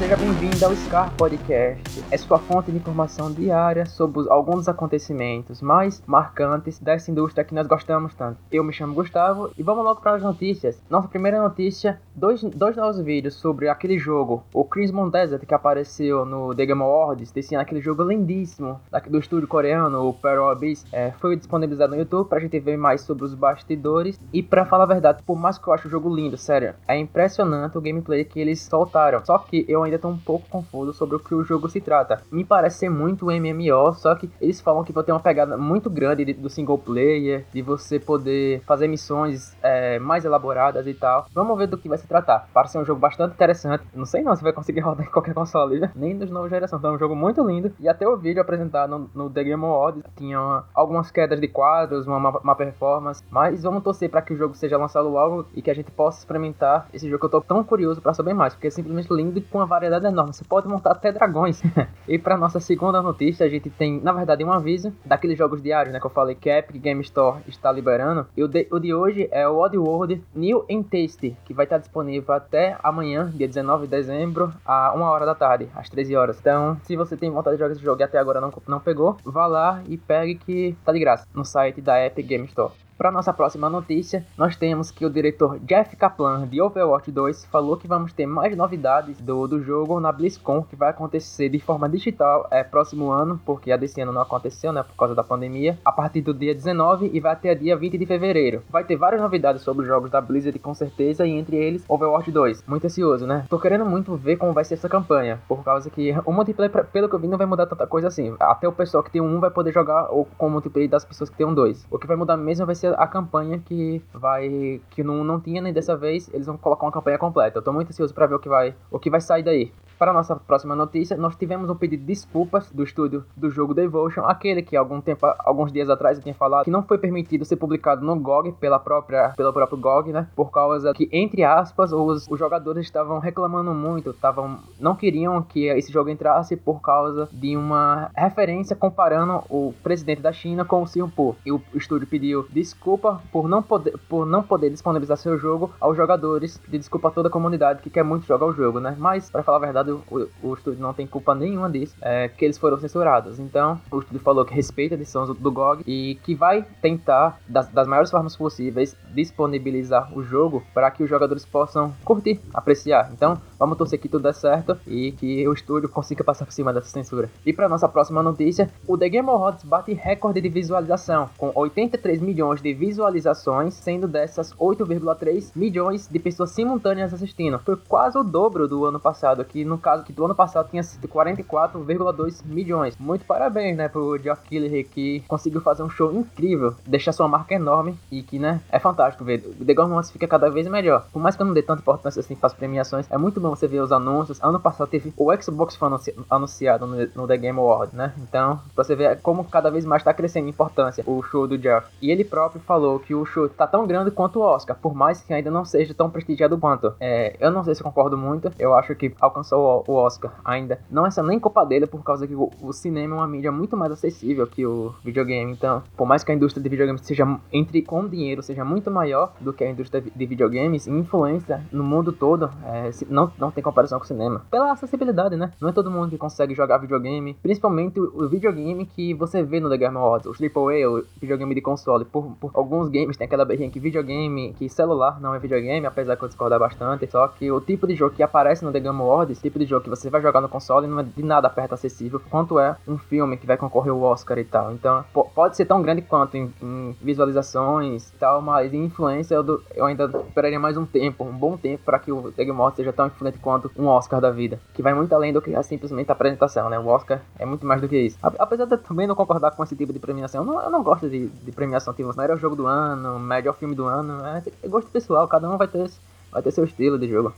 seja bem-vindo ao Scar Podcast. É sua fonte de informação diária sobre alguns dos acontecimentos mais marcantes dessa indústria que nós gostamos tanto. Eu me chamo Gustavo e vamos logo para as notícias. Nossa primeira notícia: dois, dois novos vídeos sobre aquele jogo, o Crimson Desert, que apareceu no The Game Awards, desse aquele jogo lindíssimo do estúdio coreano, o Pearl Abyss, é, foi disponibilizado no YouTube pra gente ver mais sobre os bastidores. E para falar a verdade, por mais que eu ache o jogo lindo, sério, é impressionante o gameplay que eles soltaram. Só que eu ainda tô um pouco confuso sobre o que o jogo se trata. Me parece ser muito MMO, só que eles falam que vai ter uma pegada muito grande de, do single player, de você poder fazer missões é, mais elaboradas e tal. Vamos ver do que vai se tratar. Parece ser um jogo bastante interessante. Não sei não se vai conseguir rodar em qualquer console, né? nem dos novas gerações. Então é um jogo muito lindo. E até o vídeo apresentado no, no The Game Awards tinha algumas quedas de quadros, uma, uma performance. Mas vamos torcer para que o jogo seja lançado logo e que a gente possa experimentar esse jogo que eu tô tão curioso para saber mais, porque é simplesmente lindo e com uma variedade enorme. Você pode montar até dragões. e para nossa segunda notícia, a gente tem, na verdade, um aviso daqueles jogos diários, né, que eu falei que a Epic Game Store está liberando. E o de, o de hoje é o Oddworld New and Tasty, que vai estar disponível até amanhã, dia 19 de dezembro, a 1 hora da tarde, às 13 horas. Então, se você tem vontade de jogar esse jogo e até agora não, não pegou, vá lá e pegue que tá de graça no site da Epic Game Store. Para nossa próxima notícia, nós temos que o diretor Jeff Kaplan de Overwatch 2 falou que vamos ter mais novidades do, do jogo na BlizzCon, que vai acontecer de forma digital é, próximo ano, porque a desse ano não aconteceu, né, por causa da pandemia, a partir do dia 19 e vai até dia 20 de fevereiro. Vai ter várias novidades sobre os jogos da Blizzard com certeza, e entre eles Overwatch 2. Muito ansioso, né? Tô querendo muito ver como vai ser essa campanha, por causa que o multiplayer, pelo que eu vi, não vai mudar tanta coisa assim. Até o pessoal que tem um vai poder jogar com o multiplayer das pessoas que tem um dois. O que vai mudar mesmo vai ser a campanha que vai. que não, não tinha nem dessa vez, eles vão colocar uma campanha completa. Eu tô muito ansioso para ver o que vai, o que vai sair daí. Para nossa próxima notícia, nós tivemos um pedido de desculpas do estúdio do jogo Devotion, aquele que algum tempo, alguns dias atrás eu tinha falado que não foi permitido ser publicado no GOG pela própria, pelo próprio GOG, né? Por causa que, entre aspas, os, os jogadores estavam reclamando muito, estavam não queriam que esse jogo entrasse por causa de uma referência comparando o presidente da China com o Jinping. E o estúdio pediu desculpa por não poder, por não poder disponibilizar seu jogo aos jogadores, pedir desculpa a toda a comunidade que quer muito jogar o jogo, né? Mas, para falar a verdade, o, o estúdio não tem culpa nenhuma disso, é que eles foram censurados. Então, o estúdio falou que respeita a decisão do, GOG e que vai tentar, das, das maiores formas possíveis, disponibilizar o jogo para que os jogadores possam curtir, apreciar. Então, vamos torcer que tudo dê certo e que o estúdio consiga passar por cima dessa censura. E para nossa próxima notícia, o The Game Awards bate recorde de visualização, com 83 milhões de visualizações, sendo dessas 8,3 milhões de pessoas simultâneas assistindo. Foi quase o dobro do ano passado, que no caso que do ano passado tinha sido 44,2 milhões. Muito parabéns, né, pro Geoff Keighley que conseguiu fazer um show incrível, deixar sua marca enorme e que, né, é fantástico ver. O The Awards fica cada vez melhor. Por mais que eu não dê tanta importância assim para as premiações, é muito bom você ver os anúncios. Ano passado teve o Xbox foi anunciado no, no The Game Awards, né? Então, pra você ver como cada vez mais tá crescendo em importância o show do Geoff. E ele próprio falou que o show tá tão grande quanto o Oscar, por mais que ainda não seja tão prestigiado quanto. É, eu não sei se concordo muito, eu acho que alcançou o, o Oscar ainda. Não é nem culpa dele, por causa que o, cinema é uma mídia muito mais acessível que o videogame. Então, por mais que a indústria de videogames seja, entre com dinheiro, seja muito maior do que a indústria de videogames, influência no mundo todo, é, não, não tem comparação com o cinema. Pela acessibilidade, né? Não é todo mundo que consegue jogar videogame, principalmente o, videogame que você vê no The Game Awards, o AAA, o videogame de console. Por, por alguns games tem aquela berrinha que videogame, que celular não é videogame, apesar que eu discordar bastante. Só que o tipo de jogo que aparece no The Game Awards, tipo de jogo que você vai jogar no console, não é de nada perto acessível quanto é um filme que vai concorrer ao Oscar e tal. Então, pode ser tão grande quanto em, em visualizações e tal, mas em influência eu, do, eu ainda esperaria mais um tempo, um bom tempo, para que o Awards seja tão influente quanto um Oscar da vida. Que vai muito além do que é simplesmente a apresentação, né? O Oscar é muito mais do que isso. Apesar de eu também não concordar com esse tipo de premiação, eu não, eu não gosto de, de premiação tipo, melhor jogo do ano, melhor filme do ano. É, é gosto pessoal, cada um vai ter, vai ter seu estilo de jogo.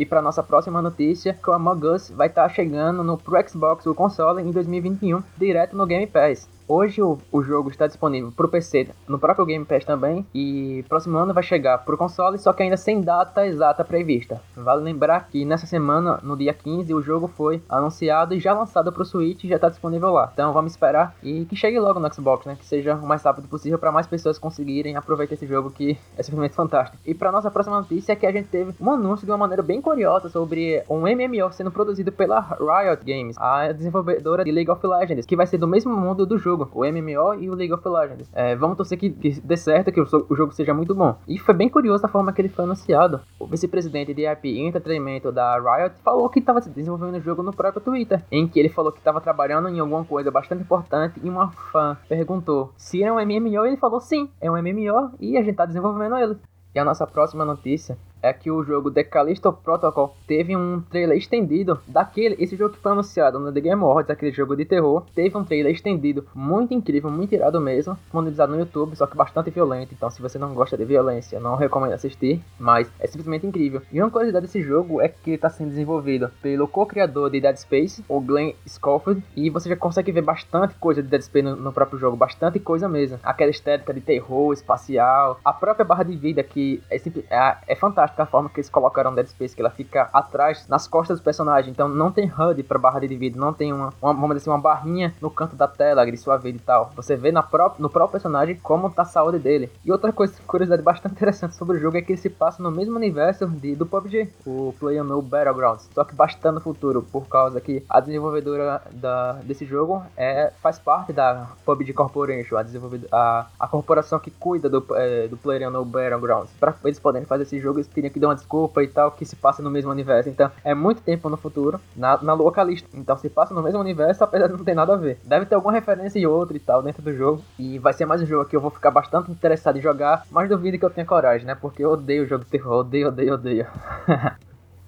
E para nossa próxima notícia, que o Among Us vai estar tá chegando no pro Xbox, o console, em 2021, direto no Game Pass. Hoje o, o jogo está disponível para o PC no próprio Game Pass também e próximo ano vai chegar para o console, só que ainda sem data exata prevista. Vale lembrar que nessa semana, no dia 15, o jogo foi anunciado e já lançado para o Switch e já está disponível lá. Então vamos esperar e que chegue logo no Xbox, né? Que seja o mais rápido possível para mais pessoas conseguirem aproveitar esse jogo que é simplesmente fantástico. E para nossa próxima notícia é que a gente teve um anúncio de uma maneira bem curiosa sobre um MMO sendo produzido pela Riot Games, a desenvolvedora de League of Legends, que vai ser do mesmo mundo do jogo, o MMO e o League of Legends. É, vamos torcer que, que dê certo, que o, o, jogo seja muito bom. E foi bem curioso a forma que ele foi anunciado. O vice-presidente de IP e entretenimento da Riot falou que estava desenvolvendo o jogo no próprio Twitter, em que ele falou que estava trabalhando em alguma coisa bastante importante e uma fã perguntou se é um MMO e ele falou sim, é um MMO e a gente está desenvolvendo ele. E a nossa próxima notícia é que o jogo The Callisto Protocol teve um trailer estendido daquele, esse jogo que foi anunciado no The Game Awards, aquele jogo de terror, teve um trailer estendido muito incrível, muito irado mesmo, disponibilizado no YouTube, só que bastante violento, então se você não gosta de violência, não recomendo assistir, mas é simplesmente incrível. E uma curiosidade desse jogo é que ele está sendo desenvolvido pelo co-criador de Dead Space, o Glenn Schofield, e você já consegue ver bastante coisa de Dead Space no, no próprio jogo, bastante coisa mesmo. Aquela estética de terror espacial, a própria barra de vida que é, é, é fantástica fantástica a forma que eles colocaram Dead Space, que ela fica atrás, nas costas do personagem. Então não tem HUD para barra de vida, não tem uma, uma, vamos dizer assim, uma barrinha no canto da tela de sua vida e tal. Você vê na pró no próprio personagem como tá a saúde dele. E outra coisa, curiosidade bastante interessante sobre o jogo é que ele se passa no mesmo universo de, do PUBG, o PlayerUnknown Battlegrounds. Só que bastante no futuro, por causa que a desenvolvedora da, desse jogo é, faz parte da PUBG Corporation, a, desenvolvedora, a, a corporação que cuida do, é, do Battlegrounds. Para eles poderem fazer esse jogo, eles que dar uma desculpa e tal, que se passa no mesmo universo. Então, é muito tempo no futuro, na, na Lua Calista. Então, se passa no mesmo universo, apesar de não ter nada a ver. Deve ter alguma referência e outra e tal dentro do jogo. E vai ser mais um jogo que eu vou ficar bastante interessado em jogar, mas duvido que eu tenha coragem, né? Porque eu odeio o jogo de terror, odeio, odeio, odeio.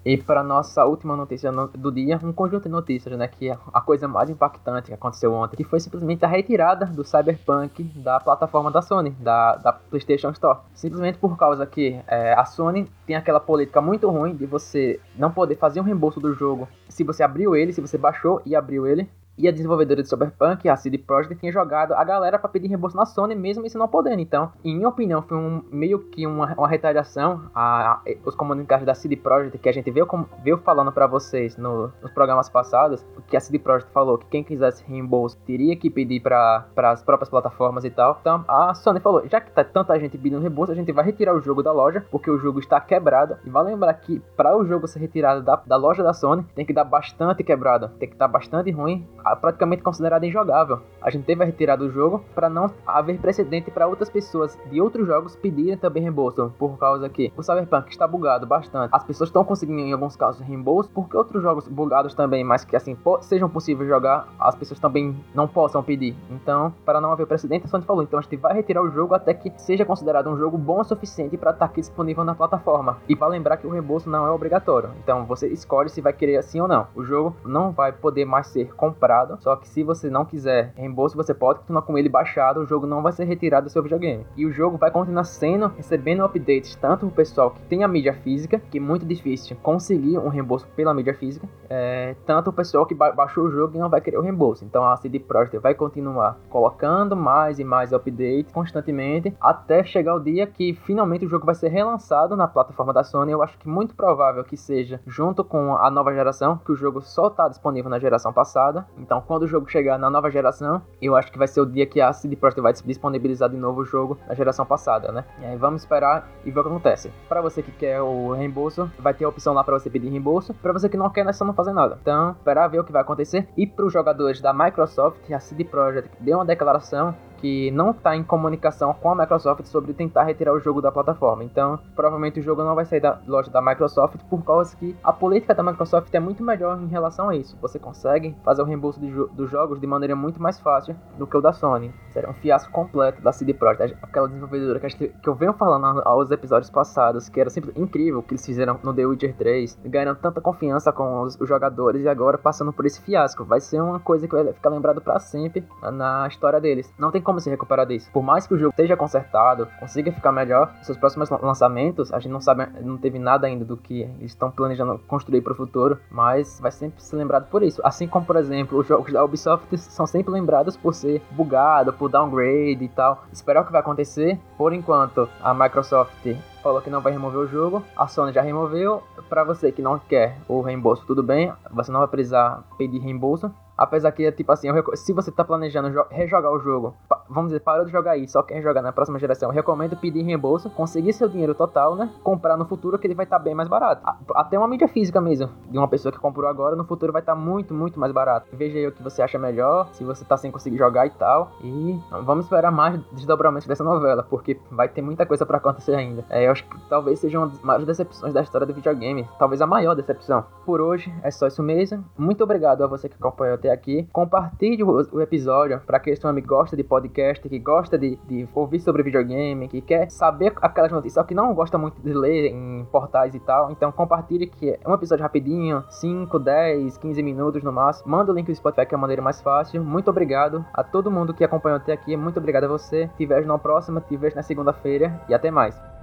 E para nossa última notícia do dia, um conjunto de notícias, né, que é a coisa mais impactante que aconteceu ontem, que foi simplesmente a retirada do Cyberpunk da plataforma da Sony, da, da PlayStation Store. Simplesmente por causa que é, a Sony tem aquela política muito ruim de você não poder fazer um reembolso do jogo se você abriu ele, se você baixou e abriu ele, e a desenvolvedora de Cyberpunk, a CD Projekt, tinha jogado a galera para pedir reembolso na Sony, mesmo isso não podendo. Então, em minha opinião, foi um, meio que uma, uma retaliação a, a, os comunicados da CD Projekt, que a gente veio, veio falando para vocês no, nos programas passados, que a CD Projekt falou que quem quisesse reembolso teria que pedir para as próprias plataformas e tal. Então, a Sony falou, já que tá tanta gente pedindo reembolso, a gente vai retirar o jogo da loja, porque o jogo está quebrado. E vai lembrar que para o jogo ser retirado da, da loja da Sony, tem que dar bastante quebrado, tem que estar bastante ruim praticamente considerada injogável. A gente teve a retirada do jogo para não haver precedente para outras pessoas de outros jogos pedirem também reembolso, por causa que o Cyberpunk está bugado bastante. As pessoas estão conseguindo em alguns casos reembolso porque outros jogos bugados também, mas que assim sejam possíveis jogar, as pessoas também não possam pedir. Então, para não haver precedente, a Sony falou, então a gente vai retirar o jogo até que seja considerado um jogo bom o suficiente para estar aqui disponível na plataforma. E para lembrar que o reembolso não é obrigatório. Então, você escolhe se vai querer assim ou não. O jogo não vai poder mais ser comprado só que se você não quiser reembolso, você pode continuar com ele baixado, o jogo não vai ser retirado do seu videogame. E o jogo vai continuar sendo, recebendo updates, tanto o pessoal que tem a mídia física, que é muito difícil conseguir um reembolso pela mídia física, é, tanto o pessoal que ba baixou o jogo e não vai querer o reembolso. Então a CD Projekt vai continuar colocando mais e mais updates constantemente, até chegar o dia que finalmente o jogo vai ser relançado na plataforma da Sony. Eu acho que muito provável que seja junto com a nova geração, que o jogo só está disponível na geração passada. Então, quando o jogo chegar na nova geração, eu acho que vai ser o dia que a CD Projekt vai disponibilizar de novo o jogo na geração passada, né? E aí vamos esperar e ver o que acontece. Para você que quer o reembolso, vai ter a opção lá para você pedir reembolso. Para você que não quer, é só não fazer nada. Então, esperar ver o que vai acontecer. E para os jogadores da Microsoft, a CD Projekt deu uma declaração que não está em comunicação com a Microsoft sobre tentar retirar o jogo da plataforma. Então, provavelmente o jogo não vai sair da loja da Microsoft por causa que a política da Microsoft é muito melhor em relação a isso. Você consegue fazer o reembolso jo dos jogos de maneira muito mais fácil do que o da Sony. Seria um fiasco completo da CD Projekt, aquela desenvolvedora que, que eu venho falando aos episódios passados, que era sempre incrível o que eles fizeram no The Witcher 3, ganhando tanta confiança com os, os jogadores e agora passando por esse fiasco. Vai ser uma coisa que vai ficar lembrado para sempre na história deles. Não tem como como se recuperar disso. Por mais que o jogo esteja consertado, consiga ficar melhor, seus próximos lançamentos, a gente não sabe, não teve nada ainda do que eles estão planejando construir para o futuro, mas vai sempre ser lembrado por isso. Assim como, por exemplo, os jogos da Ubisoft são sempre lembrados por ser bugado, por downgrade e tal. Esperar o que vai acontecer. Por enquanto, a Microsoft falou que não vai remover o jogo, a Sony já removeu. Para você que não quer o reembolso, tudo bem, você não vai precisar pedir reembolso. Apesar que, tipo assim, se você tá planejando rejogar o jogo, vamos dizer, parou de jogar aí, só quer jogar na próxima geração, recomendo pedir reembolso, conseguir seu dinheiro total, né? Comprar no futuro que ele vai estar tá bem mais barato. Até uma mídia física mesmo, de uma pessoa que comprou agora, no futuro vai estar tá muito, muito mais barato. Veja aí o que você acha melhor, se você tá sem conseguir jogar e tal. E vamos esperar mais desdobramentos dessa novela, porque vai ter muita coisa para acontecer ainda. É, eu acho que talvez seja uma das maiores decepções da história do videogame, talvez a maior decepção. Por hoje é só isso mesmo. Muito obrigado a você que acompanhou até aqui. Compartilhe o, episódio para aquele seu amigo que gosta de podcast, que gosta de, de ouvir sobre videogame, que quer saber aquelas notícias, só que não gosta muito de ler em portais e tal. Então compartilhe que é um episódio rapidinho, 5, 10, 15 minutos no máximo. Manda o link do Spotify que é a maneira mais fácil. Muito obrigado a todo mundo que acompanhou até aqui. Muito obrigado a você. Te vejo na próxima, te vejo na segunda-feira e até mais.